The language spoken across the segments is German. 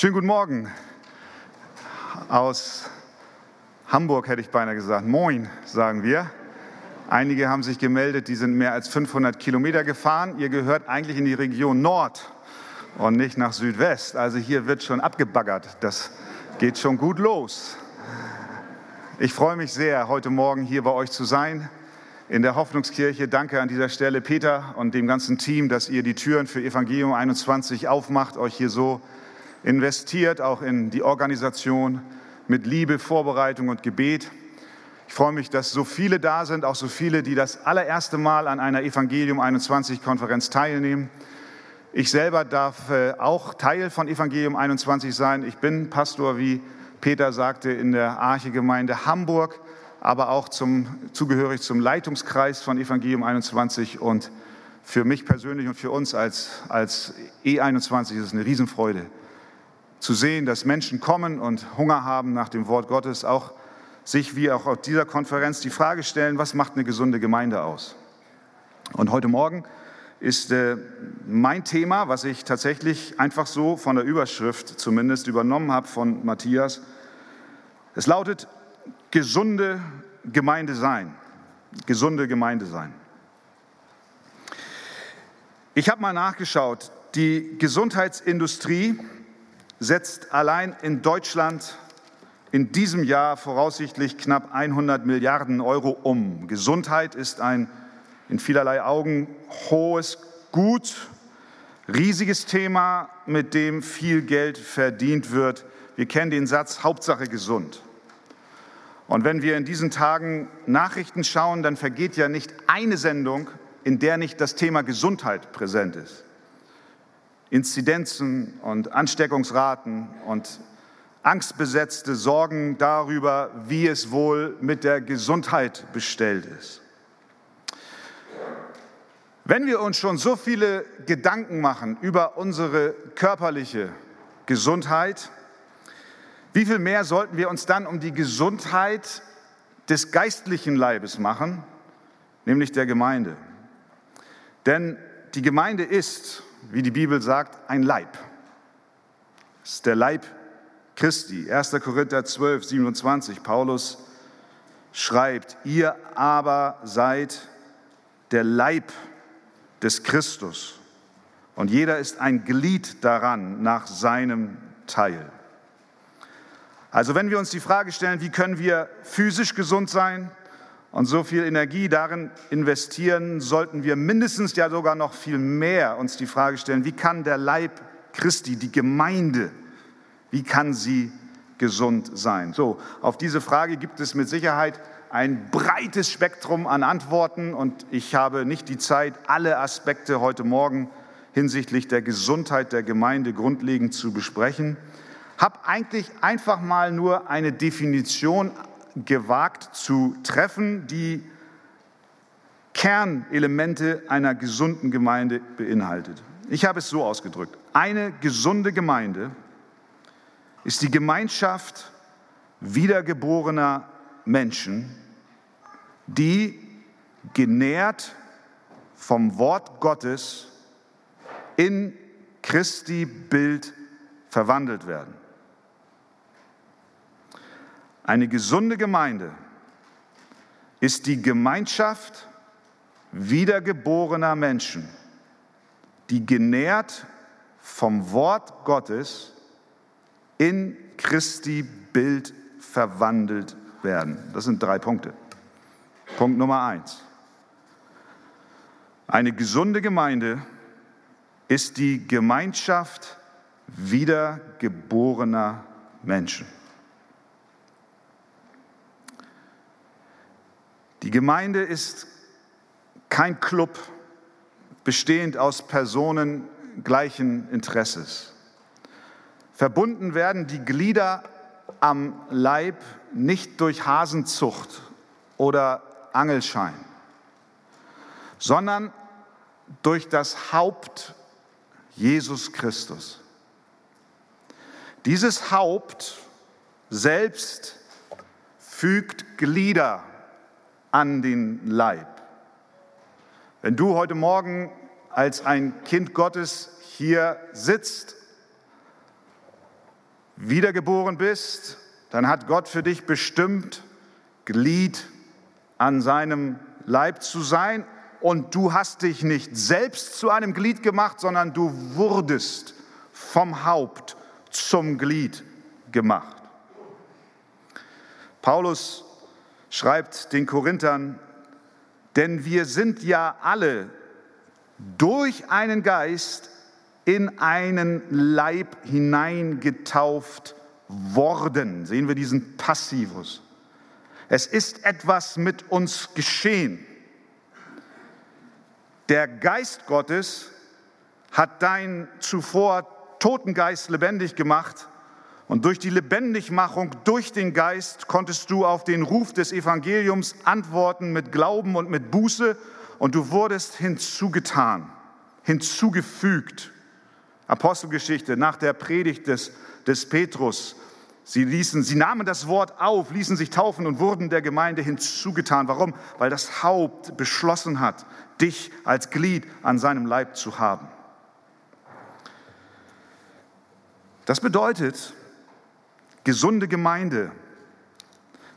Schönen guten Morgen aus Hamburg, hätte ich beinahe gesagt. Moin, sagen wir. Einige haben sich gemeldet, die sind mehr als 500 Kilometer gefahren. Ihr gehört eigentlich in die Region Nord und nicht nach Südwest. Also hier wird schon abgebaggert. Das geht schon gut los. Ich freue mich sehr, heute Morgen hier bei euch zu sein in der Hoffnungskirche. Danke an dieser Stelle Peter und dem ganzen Team, dass ihr die Türen für Evangelium 21 aufmacht, euch hier so investiert, auch in die Organisation mit Liebe, Vorbereitung und Gebet. Ich freue mich, dass so viele da sind, auch so viele, die das allererste Mal an einer Evangelium 21 Konferenz teilnehmen. Ich selber darf äh, auch Teil von Evangelium 21 sein. Ich bin Pastor, wie Peter sagte, in der Archegemeinde Hamburg, aber auch zum, zugehörig zum Leitungskreis von Evangelium 21. Und für mich persönlich und für uns als, als E21 ist es eine Riesenfreude, zu sehen, dass Menschen kommen und Hunger haben nach dem Wort Gottes, auch sich wie auch auf dieser Konferenz die Frage stellen, was macht eine gesunde Gemeinde aus? Und heute Morgen ist äh, mein Thema, was ich tatsächlich einfach so von der Überschrift zumindest übernommen habe von Matthias. Es lautet gesunde Gemeinde sein. Gesunde Gemeinde sein. Ich habe mal nachgeschaut, die Gesundheitsindustrie setzt allein in Deutschland in diesem Jahr voraussichtlich knapp 100 Milliarden Euro um. Gesundheit ist ein in vielerlei Augen hohes Gut, riesiges Thema, mit dem viel Geld verdient wird. Wir kennen den Satz Hauptsache gesund. Und wenn wir in diesen Tagen Nachrichten schauen, dann vergeht ja nicht eine Sendung, in der nicht das Thema Gesundheit präsent ist. Inzidenzen und Ansteckungsraten und angstbesetzte Sorgen darüber, wie es wohl mit der Gesundheit bestellt ist. Wenn wir uns schon so viele Gedanken machen über unsere körperliche Gesundheit, wie viel mehr sollten wir uns dann um die Gesundheit des geistlichen Leibes machen, nämlich der Gemeinde? Denn die Gemeinde ist, wie die Bibel sagt, ein Leib. Es ist der Leib Christi. 1. Korinther 12, 27. Paulus schreibt, ihr aber seid der Leib des Christus und jeder ist ein Glied daran nach seinem Teil. Also wenn wir uns die Frage stellen, wie können wir physisch gesund sein, und so viel Energie darin investieren, sollten wir mindestens ja sogar noch viel mehr uns die Frage stellen, wie kann der Leib Christi, die Gemeinde, wie kann sie gesund sein? So, auf diese Frage gibt es mit Sicherheit ein breites Spektrum an Antworten und ich habe nicht die Zeit, alle Aspekte heute Morgen hinsichtlich der Gesundheit der Gemeinde grundlegend zu besprechen. Hab eigentlich einfach mal nur eine Definition gewagt zu treffen, die Kernelemente einer gesunden Gemeinde beinhaltet. Ich habe es so ausgedrückt. Eine gesunde Gemeinde ist die Gemeinschaft wiedergeborener Menschen, die genährt vom Wort Gottes in Christi Bild verwandelt werden. Eine gesunde Gemeinde ist die Gemeinschaft wiedergeborener Menschen, die genährt vom Wort Gottes in Christi Bild verwandelt werden. Das sind drei Punkte. Punkt Nummer eins. Eine gesunde Gemeinde ist die Gemeinschaft wiedergeborener Menschen. Die Gemeinde ist kein Club bestehend aus Personen gleichen Interesses. Verbunden werden die Glieder am Leib nicht durch Hasenzucht oder Angelschein, sondern durch das Haupt Jesus Christus. Dieses Haupt selbst fügt Glieder an den Leib. Wenn du heute Morgen als ein Kind Gottes hier sitzt wiedergeboren bist, dann hat Gott für dich bestimmt, Glied an seinem Leib zu sein. Und du hast dich nicht selbst zu einem Glied gemacht, sondern du wurdest vom Haupt zum Glied gemacht. Paulus schreibt den Korinthern, denn wir sind ja alle durch einen Geist in einen Leib hineingetauft worden. Sehen wir diesen Passivus. Es ist etwas mit uns geschehen. Der Geist Gottes hat dein zuvor toten Geist lebendig gemacht und durch die Lebendigmachung durch den Geist konntest du auf den Ruf des Evangeliums antworten mit Glauben und mit Buße und du wurdest hinzugetan, hinzugefügt. Apostelgeschichte nach der Predigt des, des Petrus. Sie, ließen, sie nahmen das Wort auf, ließen sich taufen und wurden der Gemeinde hinzugetan. Warum? Weil das Haupt beschlossen hat, dich als Glied an seinem Leib zu haben. Das bedeutet, gesunde Gemeinde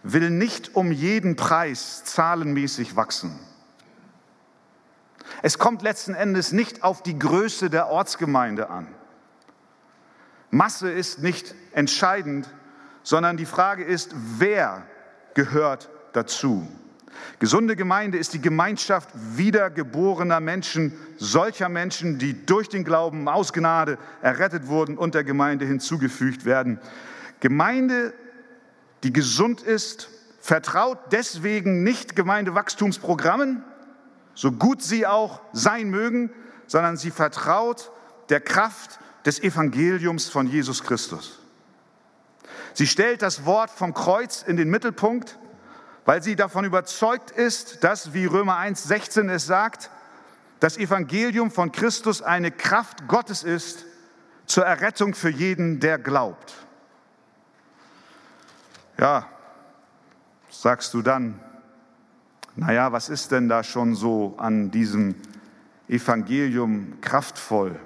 will nicht um jeden Preis zahlenmäßig wachsen. Es kommt letzten Endes nicht auf die Größe der Ortsgemeinde an. Masse ist nicht entscheidend, sondern die Frage ist, wer gehört dazu? Gesunde Gemeinde ist die Gemeinschaft wiedergeborener Menschen, solcher Menschen, die durch den Glauben aus Gnade errettet wurden und der Gemeinde hinzugefügt werden. Gemeinde, die gesund ist, vertraut deswegen nicht Gemeindewachstumsprogrammen, so gut sie auch sein mögen, sondern sie vertraut der Kraft des Evangeliums von Jesus Christus. Sie stellt das Wort vom Kreuz in den Mittelpunkt, weil sie davon überzeugt ist, dass, wie Römer 1,16 es sagt, das Evangelium von Christus eine Kraft Gottes ist zur Errettung für jeden, der glaubt. Ja, sagst du dann, naja, was ist denn da schon so an diesem Evangelium kraftvoll?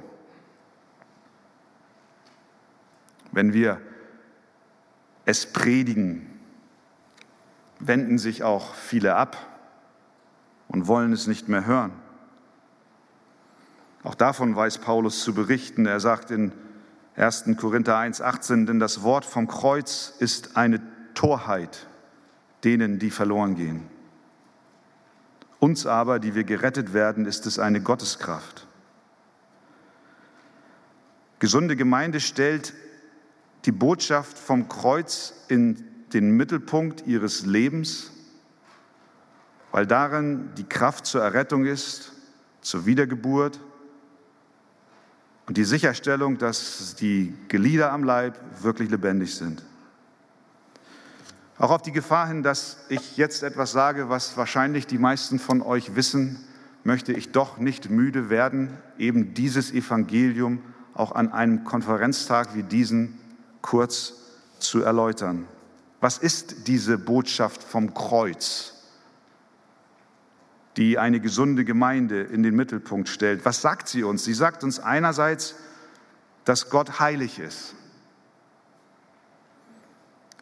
Wenn wir es predigen, wenden sich auch viele ab und wollen es nicht mehr hören. Auch davon weiß Paulus zu berichten. Er sagt in 1. Korinther 1,18, denn das Wort vom Kreuz ist eine Torheit denen, die verloren gehen. Uns aber, die wir gerettet werden, ist es eine Gotteskraft. Gesunde Gemeinde stellt die Botschaft vom Kreuz in den Mittelpunkt ihres Lebens, weil darin die Kraft zur Errettung ist, zur Wiedergeburt und die Sicherstellung, dass die Glieder am Leib wirklich lebendig sind. Auch auf die Gefahr hin, dass ich jetzt etwas sage, was wahrscheinlich die meisten von euch wissen, möchte ich doch nicht müde werden, eben dieses Evangelium auch an einem Konferenztag wie diesen kurz zu erläutern. Was ist diese Botschaft vom Kreuz, die eine gesunde Gemeinde in den Mittelpunkt stellt? Was sagt sie uns? Sie sagt uns einerseits, dass Gott heilig ist.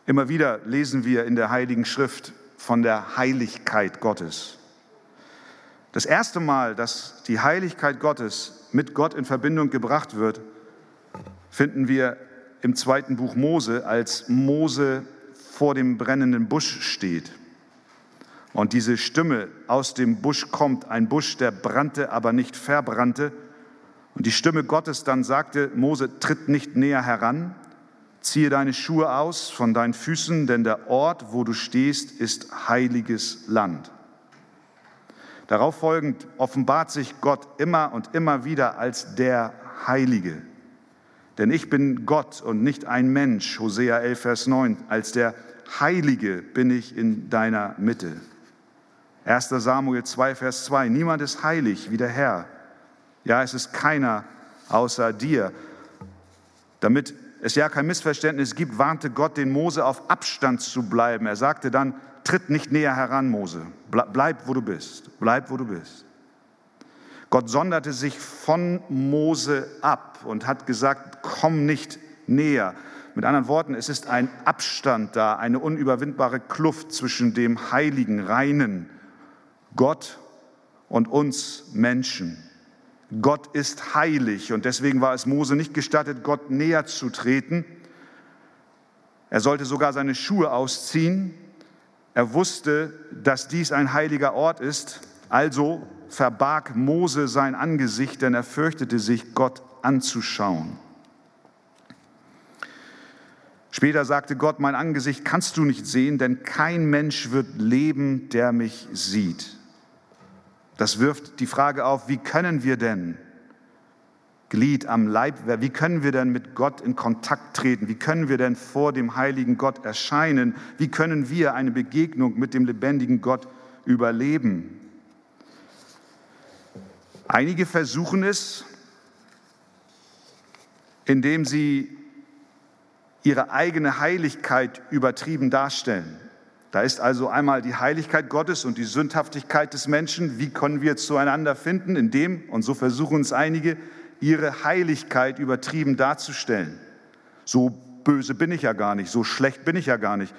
Immer wieder lesen wir in der Heiligen Schrift von der Heiligkeit Gottes. Das erste Mal, dass die Heiligkeit Gottes mit Gott in Verbindung gebracht wird, finden wir im zweiten Buch Mose, als Mose vor dem brennenden Busch steht. Und diese Stimme aus dem Busch kommt, ein Busch, der brannte, aber nicht verbrannte. Und die Stimme Gottes dann sagte, Mose, tritt nicht näher heran, Ziehe deine Schuhe aus von deinen Füßen, denn der Ort, wo du stehst, ist heiliges Land. Darauf folgend offenbart sich Gott immer und immer wieder als der Heilige. Denn ich bin Gott und nicht ein Mensch, Hosea 11, Vers 9. Als der Heilige bin ich in deiner Mitte. 1 Samuel 2, Vers 2. Niemand ist heilig wie der Herr. Ja, es ist keiner außer dir. Damit es ja kein Missverständnis gibt, warnte Gott den Mose auf Abstand zu bleiben. Er sagte dann, tritt nicht näher heran, Mose. Bleib, wo du bist. Bleib, wo du bist. Gott sonderte sich von Mose ab und hat gesagt, komm nicht näher. Mit anderen Worten, es ist ein Abstand da, eine unüberwindbare Kluft zwischen dem heiligen, reinen Gott und uns Menschen. Gott ist heilig und deswegen war es Mose nicht gestattet, Gott näher zu treten. Er sollte sogar seine Schuhe ausziehen. Er wusste, dass dies ein heiliger Ort ist, also verbarg Mose sein Angesicht, denn er fürchtete sich, Gott anzuschauen. Später sagte Gott, mein Angesicht kannst du nicht sehen, denn kein Mensch wird leben, der mich sieht. Das wirft die Frage auf, wie können wir denn Glied am Leib, wie können wir denn mit Gott in Kontakt treten? Wie können wir denn vor dem heiligen Gott erscheinen? Wie können wir eine Begegnung mit dem lebendigen Gott überleben? Einige versuchen es, indem sie ihre eigene Heiligkeit übertrieben darstellen. Da ist also einmal die Heiligkeit Gottes und die Sündhaftigkeit des Menschen. Wie können wir zueinander finden? Indem, und so versuchen es einige, ihre Heiligkeit übertrieben darzustellen. So böse bin ich ja gar nicht, so schlecht bin ich ja gar nicht.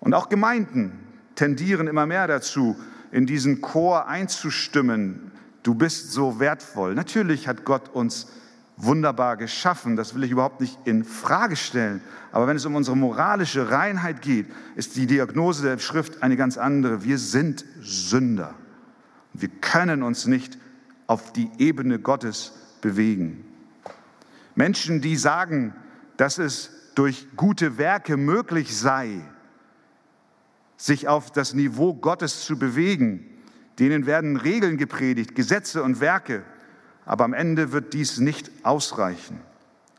Und auch Gemeinden tendieren immer mehr dazu, in diesen Chor einzustimmen. Du bist so wertvoll. Natürlich hat Gott uns wunderbar geschaffen, das will ich überhaupt nicht in Frage stellen. Aber wenn es um unsere moralische Reinheit geht, ist die Diagnose der Schrift eine ganz andere. Wir sind Sünder. Wir können uns nicht auf die Ebene Gottes bewegen. Menschen, die sagen, dass es durch gute Werke möglich sei, sich auf das Niveau Gottes zu bewegen, denen werden Regeln gepredigt, Gesetze und Werke aber am Ende wird dies nicht ausreichen.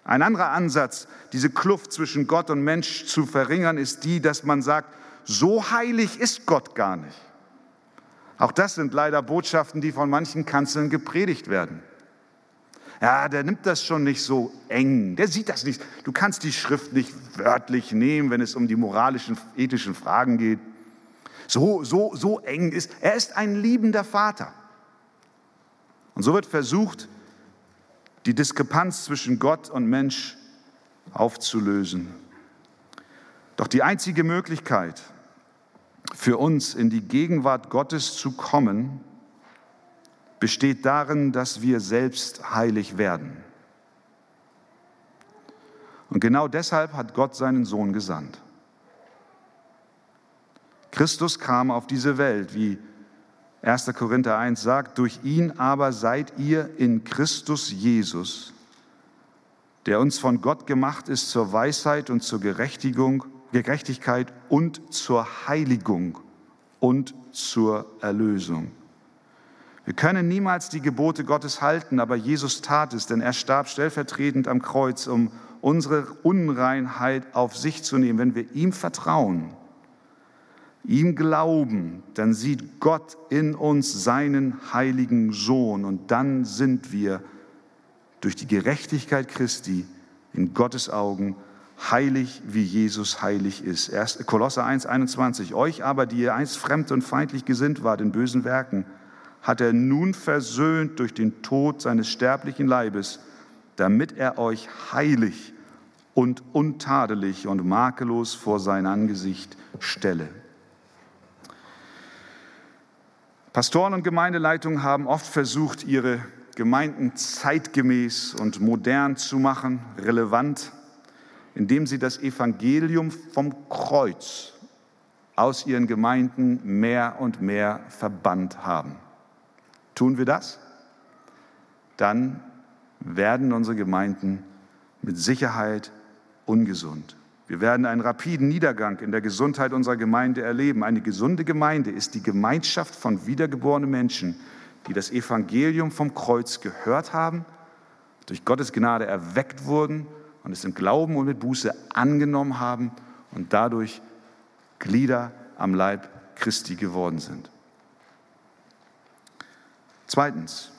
Ein anderer Ansatz, diese Kluft zwischen Gott und Mensch zu verringern, ist die, dass man sagt, so heilig ist Gott gar nicht. Auch das sind leider Botschaften, die von manchen Kanzeln gepredigt werden. Ja, der nimmt das schon nicht so eng, der sieht das nicht. Du kannst die Schrift nicht wörtlich nehmen, wenn es um die moralischen, ethischen Fragen geht. So, so, so eng ist. Er ist ein liebender Vater. Und so wird versucht, die Diskrepanz zwischen Gott und Mensch aufzulösen. Doch die einzige Möglichkeit für uns in die Gegenwart Gottes zu kommen, besteht darin, dass wir selbst heilig werden. Und genau deshalb hat Gott seinen Sohn gesandt. Christus kam auf diese Welt, wie 1. Korinther 1 sagt, durch ihn aber seid ihr in Christus Jesus, der uns von Gott gemacht ist zur Weisheit und zur Gerechtigung, Gerechtigkeit und zur Heiligung und zur Erlösung. Wir können niemals die Gebote Gottes halten, aber Jesus tat es, denn er starb stellvertretend am Kreuz, um unsere Unreinheit auf sich zu nehmen. Wenn wir ihm vertrauen, ihm glauben, dann sieht Gott in uns seinen heiligen Sohn und dann sind wir durch die Gerechtigkeit Christi in Gottes Augen heilig, wie Jesus heilig ist. Erst Kolosser 1, 21. Euch aber, die ihr einst fremd und feindlich gesinnt wart in bösen Werken, hat er nun versöhnt durch den Tod seines sterblichen Leibes, damit er euch heilig und untadelig und makellos vor sein Angesicht stelle. Pastoren und Gemeindeleitungen haben oft versucht, ihre Gemeinden zeitgemäß und modern zu machen, relevant, indem sie das Evangelium vom Kreuz aus ihren Gemeinden mehr und mehr verbannt haben. Tun wir das? Dann werden unsere Gemeinden mit Sicherheit ungesund. Wir werden einen rapiden Niedergang in der Gesundheit unserer Gemeinde erleben. Eine gesunde Gemeinde ist die Gemeinschaft von wiedergeborenen Menschen, die das Evangelium vom Kreuz gehört haben, durch Gottes Gnade erweckt wurden und es im Glauben und mit Buße angenommen haben und dadurch Glieder am Leib Christi geworden sind. Zweitens,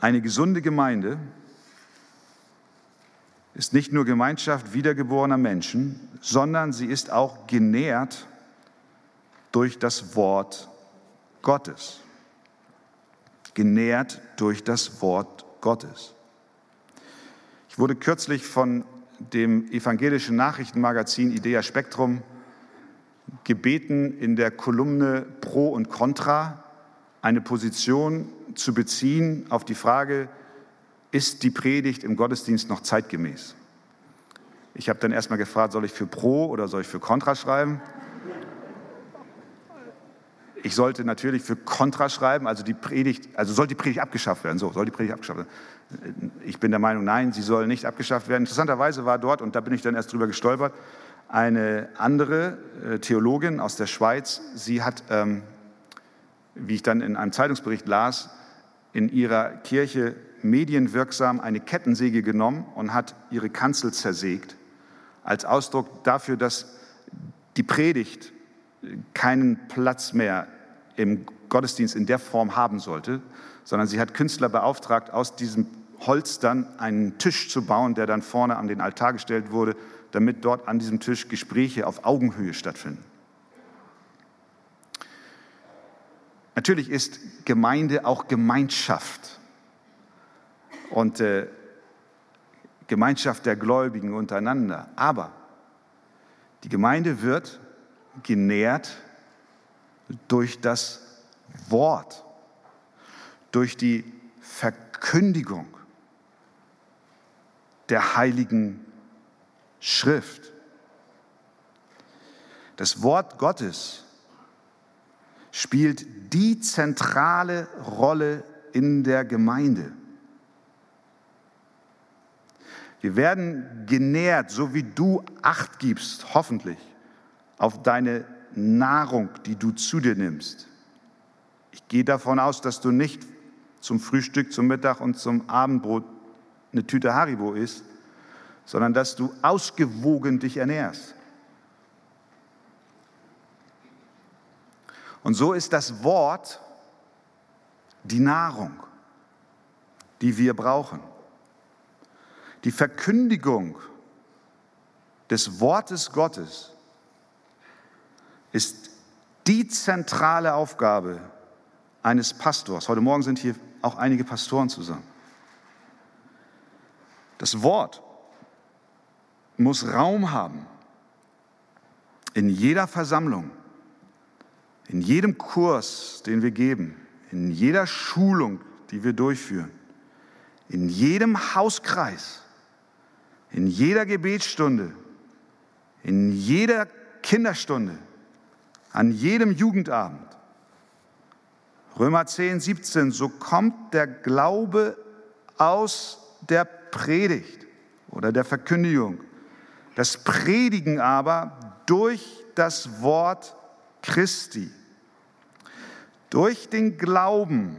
eine gesunde Gemeinde ist nicht nur Gemeinschaft wiedergeborener Menschen, sondern sie ist auch genährt durch das Wort Gottes. Genährt durch das Wort Gottes. Ich wurde kürzlich von dem evangelischen Nachrichtenmagazin Idea Spektrum gebeten, in der Kolumne Pro und Contra eine Position zu beziehen auf die Frage, ist die Predigt im Gottesdienst noch zeitgemäß? Ich habe dann erstmal gefragt, soll ich für Pro oder soll ich für Contra schreiben? Ich sollte natürlich für Contra schreiben, also die Predigt, also soll die Predigt abgeschafft werden. So, soll die Predigt abgeschafft werden. Ich bin der Meinung, nein, sie soll nicht abgeschafft werden. Interessanterweise war dort, und da bin ich dann erst drüber gestolpert, eine andere äh, Theologin aus der Schweiz. Sie hat, ähm, wie ich dann in einem Zeitungsbericht las, in ihrer Kirche medienwirksam eine Kettensäge genommen und hat ihre Kanzel zersägt, als Ausdruck dafür, dass die Predigt keinen Platz mehr im Gottesdienst in der Form haben sollte, sondern sie hat Künstler beauftragt, aus diesem Holz dann einen Tisch zu bauen, der dann vorne an den Altar gestellt wurde, damit dort an diesem Tisch Gespräche auf Augenhöhe stattfinden. Natürlich ist Gemeinde auch Gemeinschaft und äh, Gemeinschaft der Gläubigen untereinander. Aber die Gemeinde wird genährt durch das Wort, durch die Verkündigung der heiligen Schrift. Das Wort Gottes spielt die zentrale Rolle in der Gemeinde. Wir werden genährt, so wie du Acht gibst, hoffentlich, auf deine Nahrung, die du zu dir nimmst. Ich gehe davon aus, dass du nicht zum Frühstück, zum Mittag und zum Abendbrot eine Tüte Haribo isst, sondern dass du ausgewogen dich ernährst. Und so ist das Wort die Nahrung, die wir brauchen. Die Verkündigung des Wortes Gottes ist die zentrale Aufgabe eines Pastors. Heute Morgen sind hier auch einige Pastoren zusammen. Das Wort muss Raum haben in jeder Versammlung, in jedem Kurs, den wir geben, in jeder Schulung, die wir durchführen, in jedem Hauskreis, in jeder Gebetsstunde, in jeder Kinderstunde, an jedem Jugendabend. Römer 10, 17, so kommt der Glaube aus der Predigt oder der Verkündigung. Das Predigen aber durch das Wort Christi. Durch den Glauben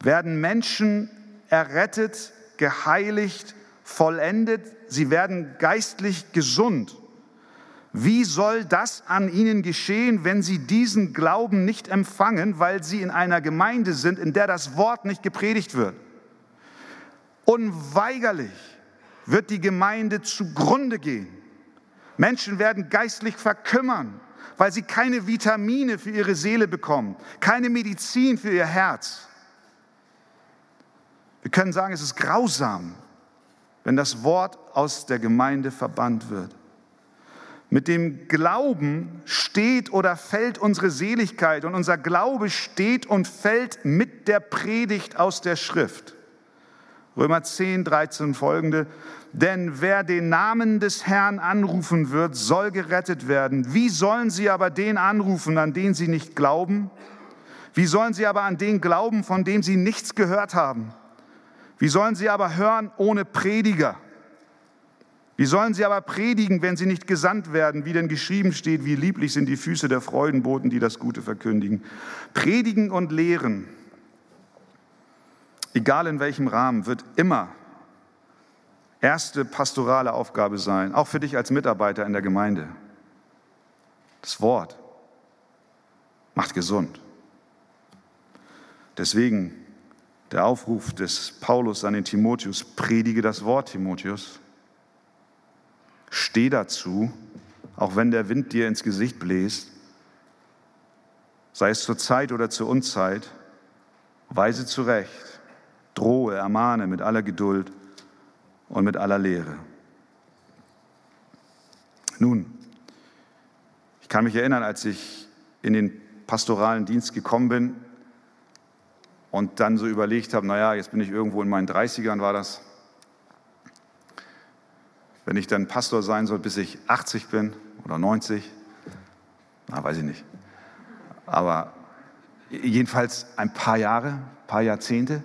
werden Menschen errettet, geheiligt, vollendet, sie werden geistlich gesund. Wie soll das an ihnen geschehen, wenn sie diesen Glauben nicht empfangen, weil sie in einer Gemeinde sind, in der das Wort nicht gepredigt wird? Unweigerlich wird die Gemeinde zugrunde gehen. Menschen werden geistlich verkümmern, weil sie keine Vitamine für ihre Seele bekommen, keine Medizin für ihr Herz. Wir können sagen, es ist grausam, wenn das Wort aus der Gemeinde verbannt wird. Mit dem Glauben steht oder fällt unsere Seligkeit und unser Glaube steht und fällt mit der Predigt aus der Schrift. Römer 10, 13 folgende. Denn wer den Namen des Herrn anrufen wird, soll gerettet werden. Wie sollen sie aber den anrufen, an den sie nicht glauben? Wie sollen sie aber an den glauben, von dem sie nichts gehört haben? Wie sollen sie aber hören ohne Prediger? Wie sollen sie aber predigen, wenn sie nicht gesandt werden, wie denn geschrieben steht, wie lieblich sind die Füße der Freudenboten, die das Gute verkündigen. Predigen und lehren, egal in welchem Rahmen, wird immer erste pastorale Aufgabe sein, auch für dich als Mitarbeiter in der Gemeinde. Das Wort macht gesund. Deswegen der Aufruf des Paulus an den Timotheus, predige das Wort, Timotheus. Steh dazu, auch wenn der Wind dir ins Gesicht bläst, sei es zur Zeit oder zur Unzeit, weise zurecht, drohe, ermahne mit aller Geduld und mit aller Lehre. Nun, ich kann mich erinnern, als ich in den pastoralen Dienst gekommen bin und dann so überlegt habe, naja, jetzt bin ich irgendwo in meinen 30ern, war das. Wenn ich dann Pastor sein soll, bis ich 80 bin oder 90, na, weiß ich nicht. Aber jedenfalls ein paar Jahre, paar Jahrzehnte,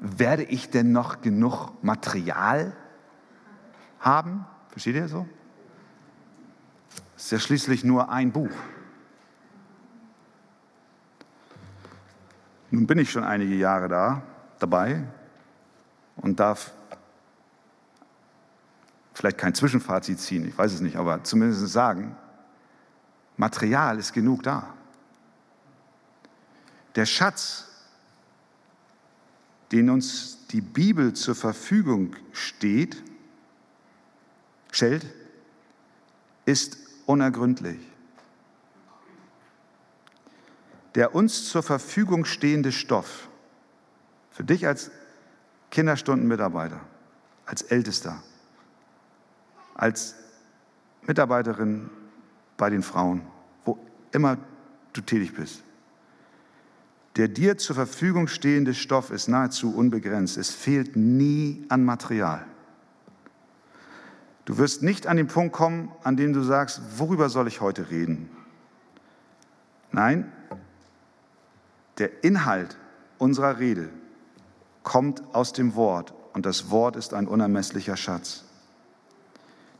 werde ich denn noch genug Material haben? Versteht ihr so? Es ist ja schließlich nur ein Buch. Nun bin ich schon einige Jahre da, dabei und darf vielleicht kein Zwischenfazit ziehen, ich weiß es nicht, aber zumindest sagen, Material ist genug da. Der Schatz, den uns die Bibel zur Verfügung steht, stellt, ist unergründlich. Der uns zur Verfügung stehende Stoff für dich als Kinderstundenmitarbeiter, als Ältester, als Mitarbeiterin bei den Frauen, wo immer du tätig bist. Der dir zur Verfügung stehende Stoff ist nahezu unbegrenzt. Es fehlt nie an Material. Du wirst nicht an den Punkt kommen, an dem du sagst, worüber soll ich heute reden? Nein, der Inhalt unserer Rede kommt aus dem Wort und das Wort ist ein unermesslicher Schatz.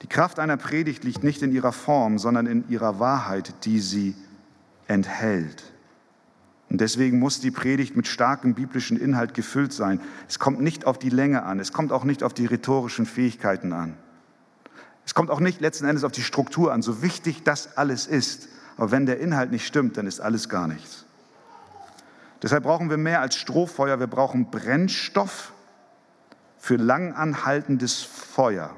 Die Kraft einer Predigt liegt nicht in ihrer Form, sondern in ihrer Wahrheit, die sie enthält. Und deswegen muss die Predigt mit starkem biblischen Inhalt gefüllt sein. Es kommt nicht auf die Länge an, es kommt auch nicht auf die rhetorischen Fähigkeiten an. Es kommt auch nicht letzten Endes auf die Struktur an, so wichtig das alles ist. Aber wenn der Inhalt nicht stimmt, dann ist alles gar nichts. Deshalb brauchen wir mehr als Strohfeuer, wir brauchen Brennstoff für langanhaltendes Feuer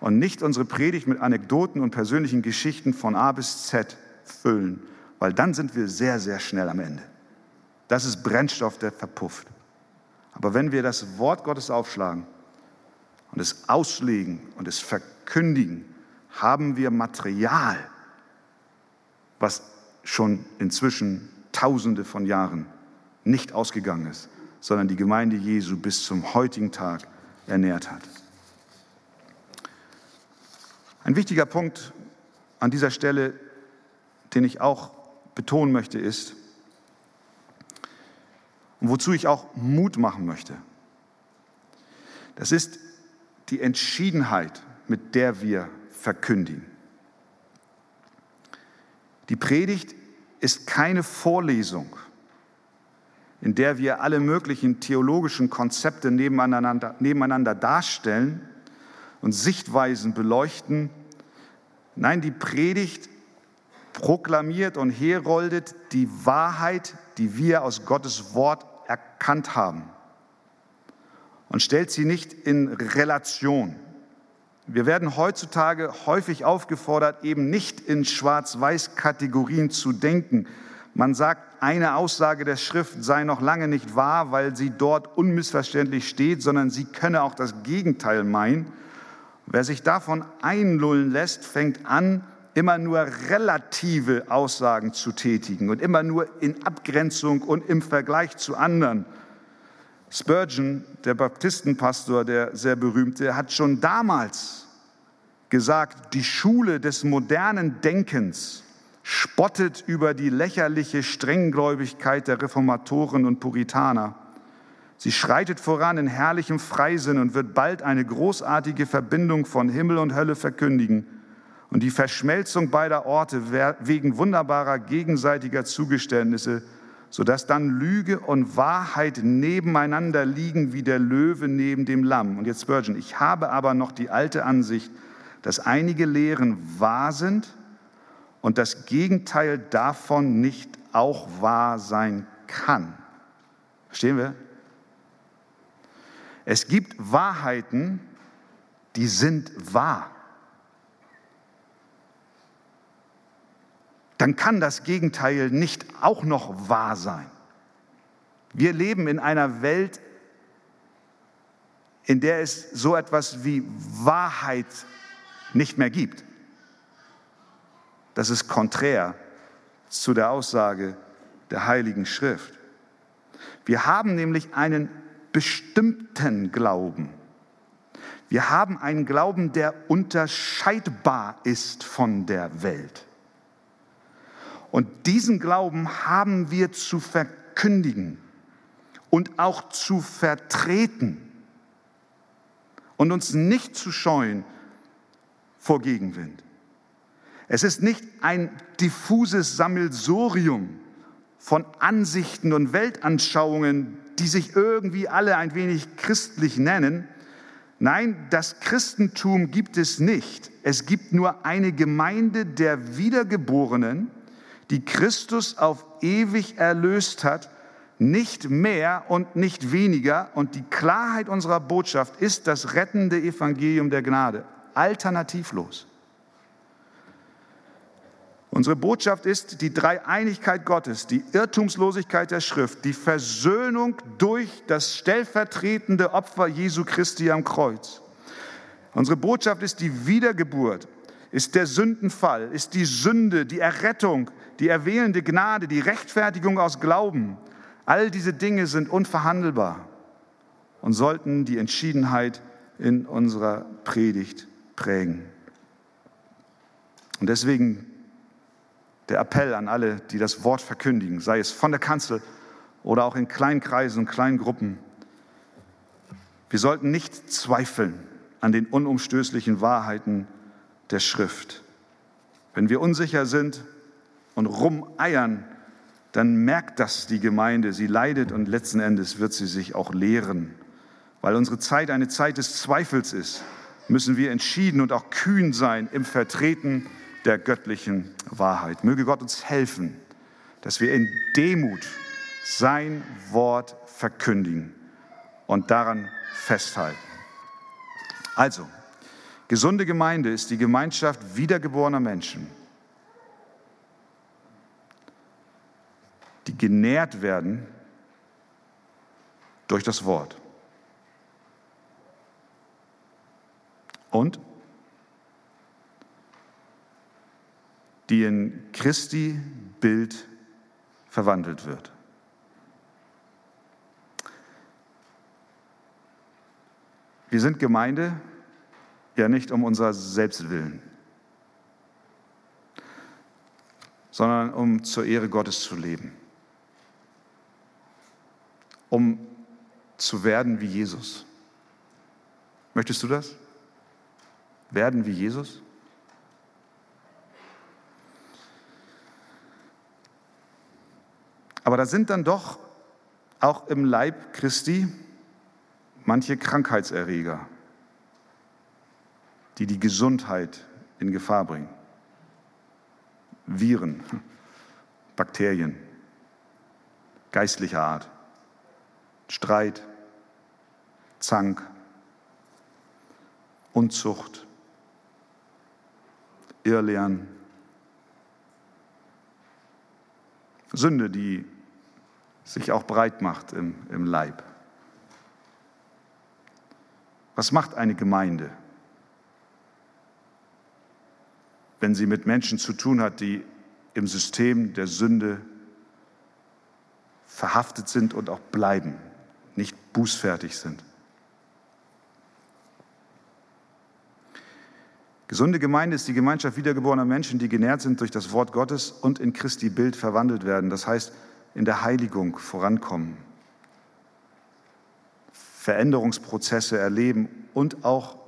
und nicht unsere Predigt mit Anekdoten und persönlichen Geschichten von A bis Z füllen, weil dann sind wir sehr, sehr schnell am Ende. Das ist Brennstoff, der verpufft. Aber wenn wir das Wort Gottes aufschlagen und es auslegen und es verkündigen, haben wir Material, was schon inzwischen Tausende von Jahren nicht ausgegangen ist, sondern die Gemeinde Jesu bis zum heutigen Tag ernährt hat. Ein wichtiger Punkt an dieser Stelle, den ich auch betonen möchte, ist, und wozu ich auch Mut machen möchte, das ist die Entschiedenheit, mit der wir verkündigen. Die Predigt ist keine Vorlesung, in der wir alle möglichen theologischen Konzepte nebeneinander, nebeneinander darstellen und Sichtweisen beleuchten. Nein, die Predigt proklamiert und heroldet die Wahrheit, die wir aus Gottes Wort erkannt haben und stellt sie nicht in Relation. Wir werden heutzutage häufig aufgefordert, eben nicht in Schwarz-Weiß-Kategorien zu denken. Man sagt, eine Aussage der Schrift sei noch lange nicht wahr, weil sie dort unmissverständlich steht, sondern sie könne auch das Gegenteil meinen. Wer sich davon einlullen lässt, fängt an, immer nur relative Aussagen zu tätigen und immer nur in Abgrenzung und im Vergleich zu anderen. Spurgeon, der Baptistenpastor, der sehr berühmte, hat schon damals gesagt, die Schule des modernen Denkens spottet über die lächerliche Strenggläubigkeit der Reformatoren und Puritaner Sie schreitet voran in herrlichem Freisinn und wird bald eine großartige Verbindung von Himmel und Hölle verkündigen und die Verschmelzung beider Orte wegen wunderbarer gegenseitiger Zugeständnisse, sodass dann Lüge und Wahrheit nebeneinander liegen wie der Löwe neben dem Lamm. Und jetzt Spurgeon, ich habe aber noch die alte Ansicht, dass einige Lehren wahr sind und das Gegenteil davon nicht auch wahr sein kann. Verstehen wir? Es gibt Wahrheiten, die sind wahr. Dann kann das Gegenteil nicht auch noch wahr sein. Wir leben in einer Welt, in der es so etwas wie Wahrheit nicht mehr gibt. Das ist konträr zu der Aussage der Heiligen Schrift. Wir haben nämlich einen bestimmten Glauben. Wir haben einen Glauben, der unterscheidbar ist von der Welt. Und diesen Glauben haben wir zu verkündigen und auch zu vertreten und uns nicht zu scheuen vor Gegenwind. Es ist nicht ein diffuses Sammelsurium von Ansichten und Weltanschauungen, die sich irgendwie alle ein wenig christlich nennen. Nein, das Christentum gibt es nicht. Es gibt nur eine Gemeinde der Wiedergeborenen, die Christus auf ewig erlöst hat, nicht mehr und nicht weniger. Und die Klarheit unserer Botschaft ist das rettende Evangelium der Gnade, alternativlos. Unsere Botschaft ist die Dreieinigkeit Gottes, die Irrtumslosigkeit der Schrift, die Versöhnung durch das stellvertretende Opfer Jesu Christi am Kreuz. Unsere Botschaft ist die Wiedergeburt, ist der Sündenfall, ist die Sünde, die Errettung, die erwählende Gnade, die Rechtfertigung aus Glauben. All diese Dinge sind unverhandelbar und sollten die Entschiedenheit in unserer Predigt prägen. Und deswegen der Appell an alle, die das Wort verkündigen, sei es von der Kanzel oder auch in kleinen Kreisen und kleinen Gruppen. Wir sollten nicht zweifeln an den unumstößlichen Wahrheiten der Schrift. Wenn wir unsicher sind und rumeiern, dann merkt das die Gemeinde, sie leidet und letzten Endes wird sie sich auch lehren. Weil unsere Zeit eine Zeit des Zweifels ist, müssen wir entschieden und auch kühn sein im Vertreten der göttlichen Wahrheit. Möge Gott uns helfen, dass wir in Demut sein Wort verkündigen und daran festhalten. Also, Gesunde Gemeinde ist die Gemeinschaft wiedergeborener Menschen, die genährt werden durch das Wort. Und die in Christi Bild verwandelt wird. Wir sind Gemeinde, ja nicht um unser Selbstwillen, sondern um zur Ehre Gottes zu leben, um zu werden wie Jesus. Möchtest du das? Werden wie Jesus? Aber da sind dann doch auch im Leib Christi manche Krankheitserreger die die Gesundheit in Gefahr bringen. Viren, Bakterien, geistlicher Art, Streit, Zank, Unzucht, Irrlehren, Sünde, die sich auch breit macht im, im Leib. Was macht eine Gemeinde? wenn sie mit Menschen zu tun hat, die im System der Sünde verhaftet sind und auch bleiben, nicht bußfertig sind. Gesunde Gemeinde ist die Gemeinschaft wiedergeborener Menschen, die genährt sind durch das Wort Gottes und in Christi Bild verwandelt werden. Das heißt, in der Heiligung vorankommen, Veränderungsprozesse erleben und auch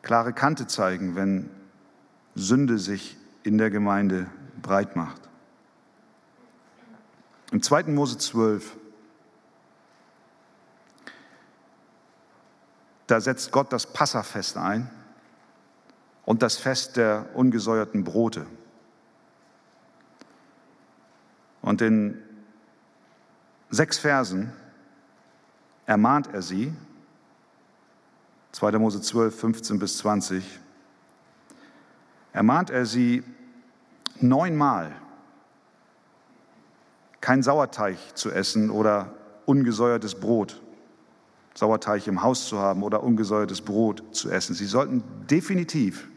klare Kante zeigen, wenn Sünde sich in der Gemeinde breit macht. Im 2. Mose 12, da setzt Gott das Passafest ein und das Fest der ungesäuerten Brote. Und in sechs Versen ermahnt er sie, 2. Mose 12, 15 bis 20, ermahnt er sie neunmal, kein Sauerteig zu essen oder ungesäuertes Brot, Sauerteig im Haus zu haben oder ungesäuertes Brot zu essen. Sie sollten definitiv,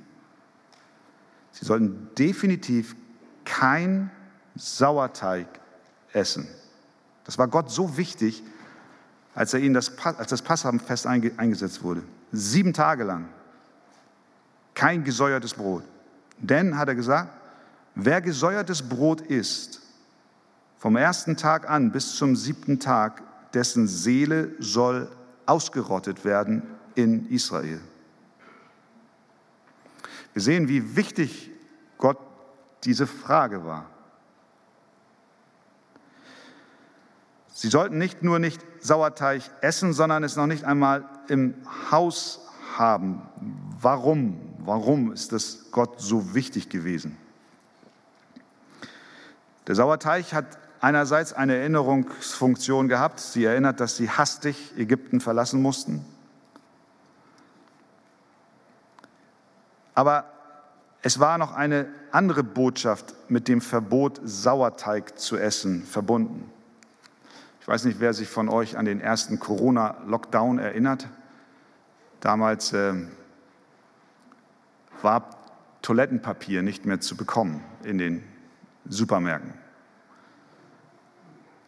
sie sollten definitiv kein Sauerteig essen. Das war Gott so wichtig, als er ihnen das, als das Passafest eingesetzt wurde. Sieben Tage lang. Kein gesäuertes Brot. Denn, hat er gesagt, wer gesäuertes Brot isst, vom ersten Tag an bis zum siebten Tag, dessen Seele soll ausgerottet werden in Israel. Wir sehen, wie wichtig Gott diese Frage war. Sie sollten nicht nur nicht Sauerteig essen, sondern es noch nicht einmal im Haus haben. Warum? Warum ist das Gott so wichtig gewesen? Der Sauerteig hat einerseits eine Erinnerungsfunktion gehabt. Sie erinnert, dass sie hastig Ägypten verlassen mussten. Aber es war noch eine andere Botschaft mit dem Verbot, Sauerteig zu essen, verbunden. Ich weiß nicht, wer sich von euch an den ersten Corona-Lockdown erinnert. Damals äh, war Toilettenpapier nicht mehr zu bekommen in den Supermärkten.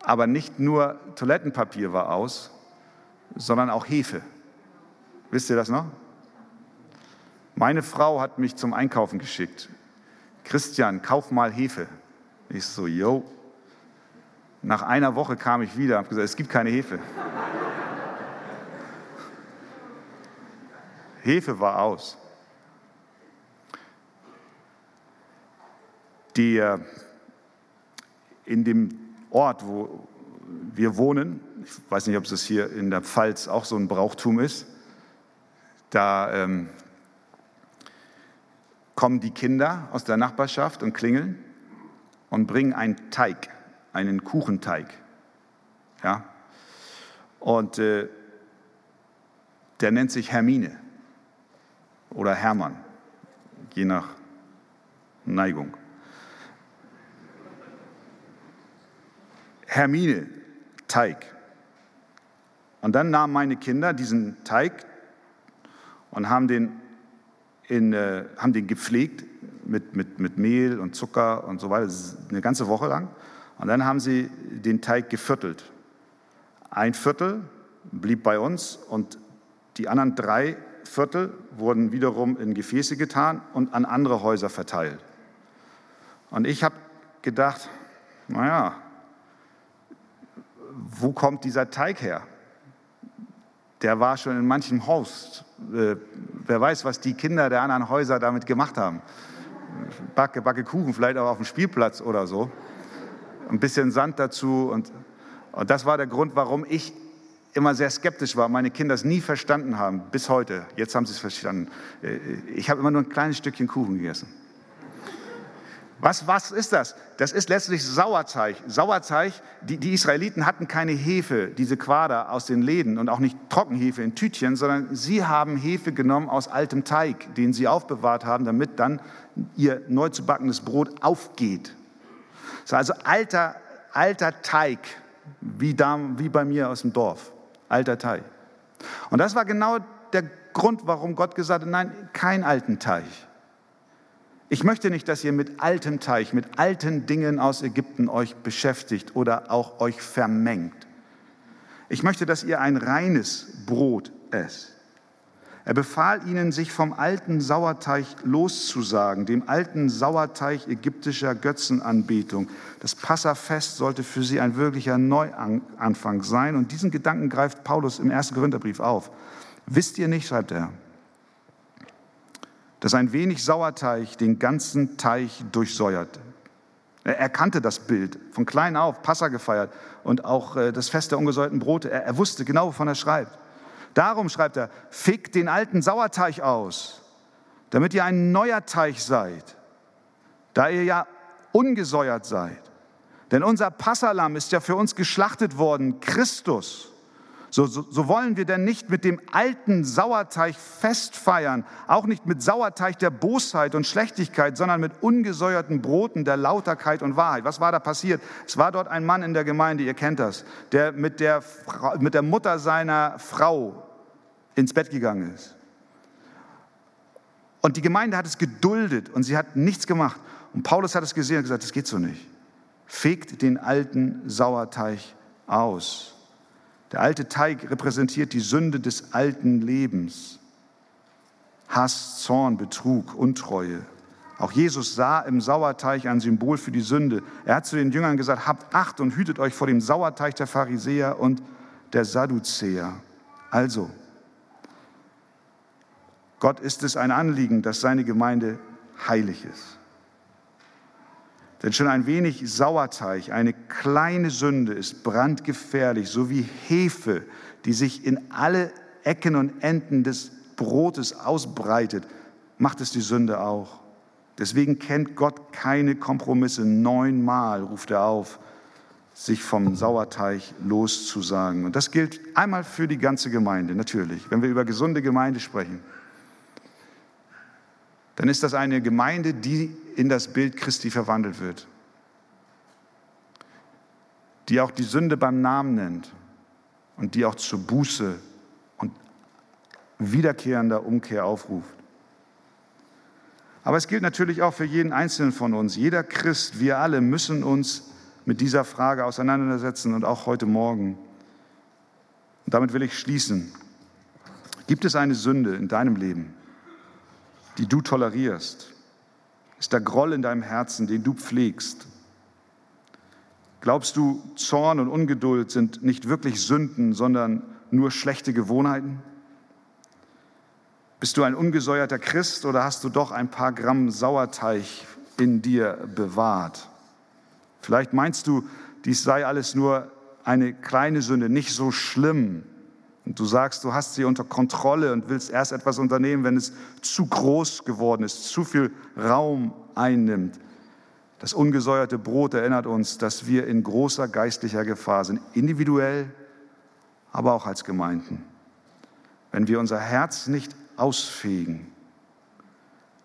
Aber nicht nur Toilettenpapier war aus, sondern auch Hefe. Wisst ihr das noch? Meine Frau hat mich zum Einkaufen geschickt. Christian, kauf mal Hefe. Ich so, yo. Nach einer Woche kam ich wieder und habe gesagt, es gibt keine Hefe. Hefe war aus. Die, äh, in dem Ort, wo wir wohnen, ich weiß nicht, ob es hier in der Pfalz auch so ein Brauchtum ist, da ähm, kommen die Kinder aus der Nachbarschaft und klingeln und bringen einen Teig, einen Kuchenteig. Ja? Und äh, der nennt sich Hermine oder Hermann, je nach Neigung. Hermine, Teig. Und dann nahmen meine Kinder diesen Teig und haben den, in, äh, haben den gepflegt mit, mit, mit Mehl und Zucker und so weiter, eine ganze Woche lang. Und dann haben sie den Teig geviertelt. Ein Viertel blieb bei uns und die anderen drei Viertel wurden wiederum in Gefäße getan und an andere Häuser verteilt. Und ich habe gedacht, naja, wo kommt dieser Teig her? Der war schon in manchem Haus. Äh, wer weiß, was die Kinder der anderen Häuser damit gemacht haben. Backe, backe Kuchen, vielleicht auch auf dem Spielplatz oder so. Ein bisschen Sand dazu. Und, und das war der Grund, warum ich immer sehr skeptisch war, meine Kinder es nie verstanden haben, bis heute. Jetzt haben sie es verstanden. Äh, ich habe immer nur ein kleines Stückchen Kuchen gegessen. Was, was ist das? Das ist letztlich Sauerteig. Sauerteig, die, die Israeliten hatten keine Hefe, diese Quader aus den Läden und auch nicht Trockenhefe in Tütchen, sondern sie haben Hefe genommen aus altem Teig, den sie aufbewahrt haben, damit dann ihr neu zu backendes Brot aufgeht. Also alter, alter Teig, wie, da, wie bei mir aus dem Dorf. Alter Teig. Und das war genau der Grund, warum Gott gesagt hat, nein, kein alten Teig. Ich möchte nicht, dass ihr mit altem Teich, mit alten Dingen aus Ägypten euch beschäftigt oder auch euch vermengt. Ich möchte, dass ihr ein reines Brot esst. Er befahl ihnen, sich vom alten Sauerteig loszusagen, dem alten Sauerteig ägyptischer Götzenanbetung. Das Passafest sollte für sie ein wirklicher Neuanfang sein. Und diesen Gedanken greift Paulus im ersten Korintherbrief auf. Wisst ihr nicht, schreibt er, dass ein wenig Sauerteig den ganzen Teich durchsäuert. Er kannte das Bild, von klein auf, Passa gefeiert und auch äh, das Fest der ungesäuerten Brote. Er, er wusste genau, wovon er schreibt. Darum schreibt er, fickt den alten Sauerteig aus, damit ihr ein neuer Teich seid, da ihr ja ungesäuert seid. Denn unser Passalam ist ja für uns geschlachtet worden, Christus. So, so, so, wollen wir denn nicht mit dem alten Sauerteig festfeiern, auch nicht mit Sauerteig der Bosheit und Schlechtigkeit, sondern mit ungesäuerten Broten der Lauterkeit und Wahrheit. Was war da passiert? Es war dort ein Mann in der Gemeinde, ihr kennt das, der mit der, mit der Mutter seiner Frau ins Bett gegangen ist. Und die Gemeinde hat es geduldet und sie hat nichts gemacht. Und Paulus hat es gesehen und gesagt, das geht so nicht. Fegt den alten Sauerteig aus. Der alte Teig repräsentiert die Sünde des alten Lebens. Hass, Zorn, Betrug, Untreue. Auch Jesus sah im Sauerteig ein Symbol für die Sünde. Er hat zu den Jüngern gesagt, habt Acht und hütet euch vor dem Sauerteig der Pharisäer und der Sadduzäer. Also, Gott ist es ein Anliegen, dass seine Gemeinde heilig ist. Denn schon ein wenig Sauerteig, eine kleine Sünde ist brandgefährlich, so wie Hefe, die sich in alle Ecken und Enden des Brotes ausbreitet, macht es die Sünde auch. Deswegen kennt Gott keine Kompromisse. Neunmal ruft er auf, sich vom Sauerteig loszusagen. Und das gilt einmal für die ganze Gemeinde, natürlich, wenn wir über gesunde Gemeinde sprechen dann ist das eine Gemeinde, die in das Bild Christi verwandelt wird, die auch die Sünde beim Namen nennt und die auch zur Buße und wiederkehrender Umkehr aufruft. Aber es gilt natürlich auch für jeden Einzelnen von uns. Jeder Christ, wir alle müssen uns mit dieser Frage auseinandersetzen und auch heute Morgen. Und damit will ich schließen. Gibt es eine Sünde in deinem Leben, die du tolerierst? Ist der Groll in deinem Herzen, den du pflegst? Glaubst du, Zorn und Ungeduld sind nicht wirklich Sünden, sondern nur schlechte Gewohnheiten? Bist du ein ungesäuerter Christ oder hast du doch ein paar Gramm Sauerteig in dir bewahrt? Vielleicht meinst du, dies sei alles nur eine kleine Sünde, nicht so schlimm. Und du sagst, du hast sie unter Kontrolle und willst erst etwas unternehmen, wenn es zu groß geworden ist, zu viel Raum einnimmt. Das ungesäuerte Brot erinnert uns, dass wir in großer geistlicher Gefahr sind, individuell, aber auch als Gemeinden. Wenn wir unser Herz nicht ausfegen,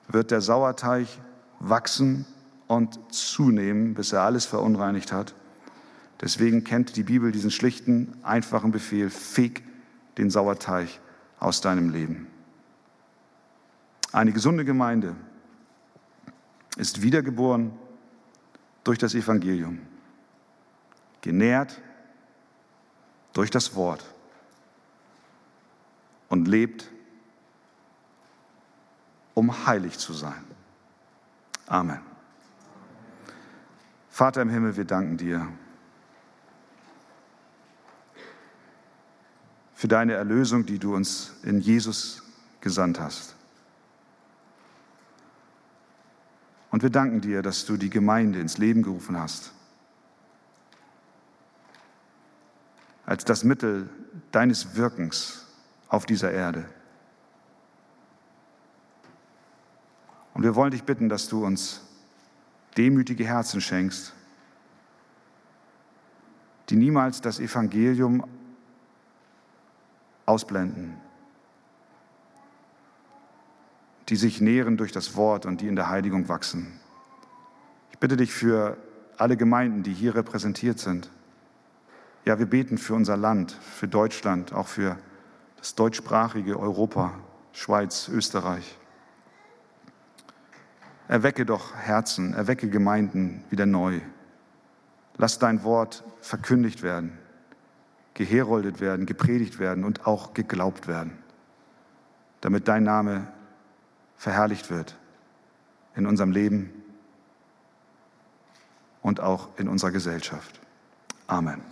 wird der Sauerteig wachsen und zunehmen, bis er alles verunreinigt hat. Deswegen kennt die Bibel diesen schlichten, einfachen Befehl, feg den Sauerteig aus deinem Leben. Eine gesunde Gemeinde ist wiedergeboren durch das Evangelium, genährt durch das Wort und lebt, um heilig zu sein. Amen. Vater im Himmel, wir danken dir für deine Erlösung, die du uns in Jesus gesandt hast. Und wir danken dir, dass du die Gemeinde ins Leben gerufen hast. Als das Mittel deines Wirkens auf dieser Erde. Und wir wollen dich bitten, dass du uns demütige Herzen schenkst, die niemals das Evangelium ausblenden, die sich nähren durch das Wort und die in der Heiligung wachsen. Ich bitte dich für alle Gemeinden, die hier repräsentiert sind. Ja, wir beten für unser Land, für Deutschland, auch für das deutschsprachige Europa, Schweiz, Österreich. Erwecke doch Herzen, erwecke Gemeinden wieder neu. Lass dein Wort verkündigt werden geheroldet werden, gepredigt werden und auch geglaubt werden, damit dein Name verherrlicht wird in unserem Leben und auch in unserer Gesellschaft. Amen.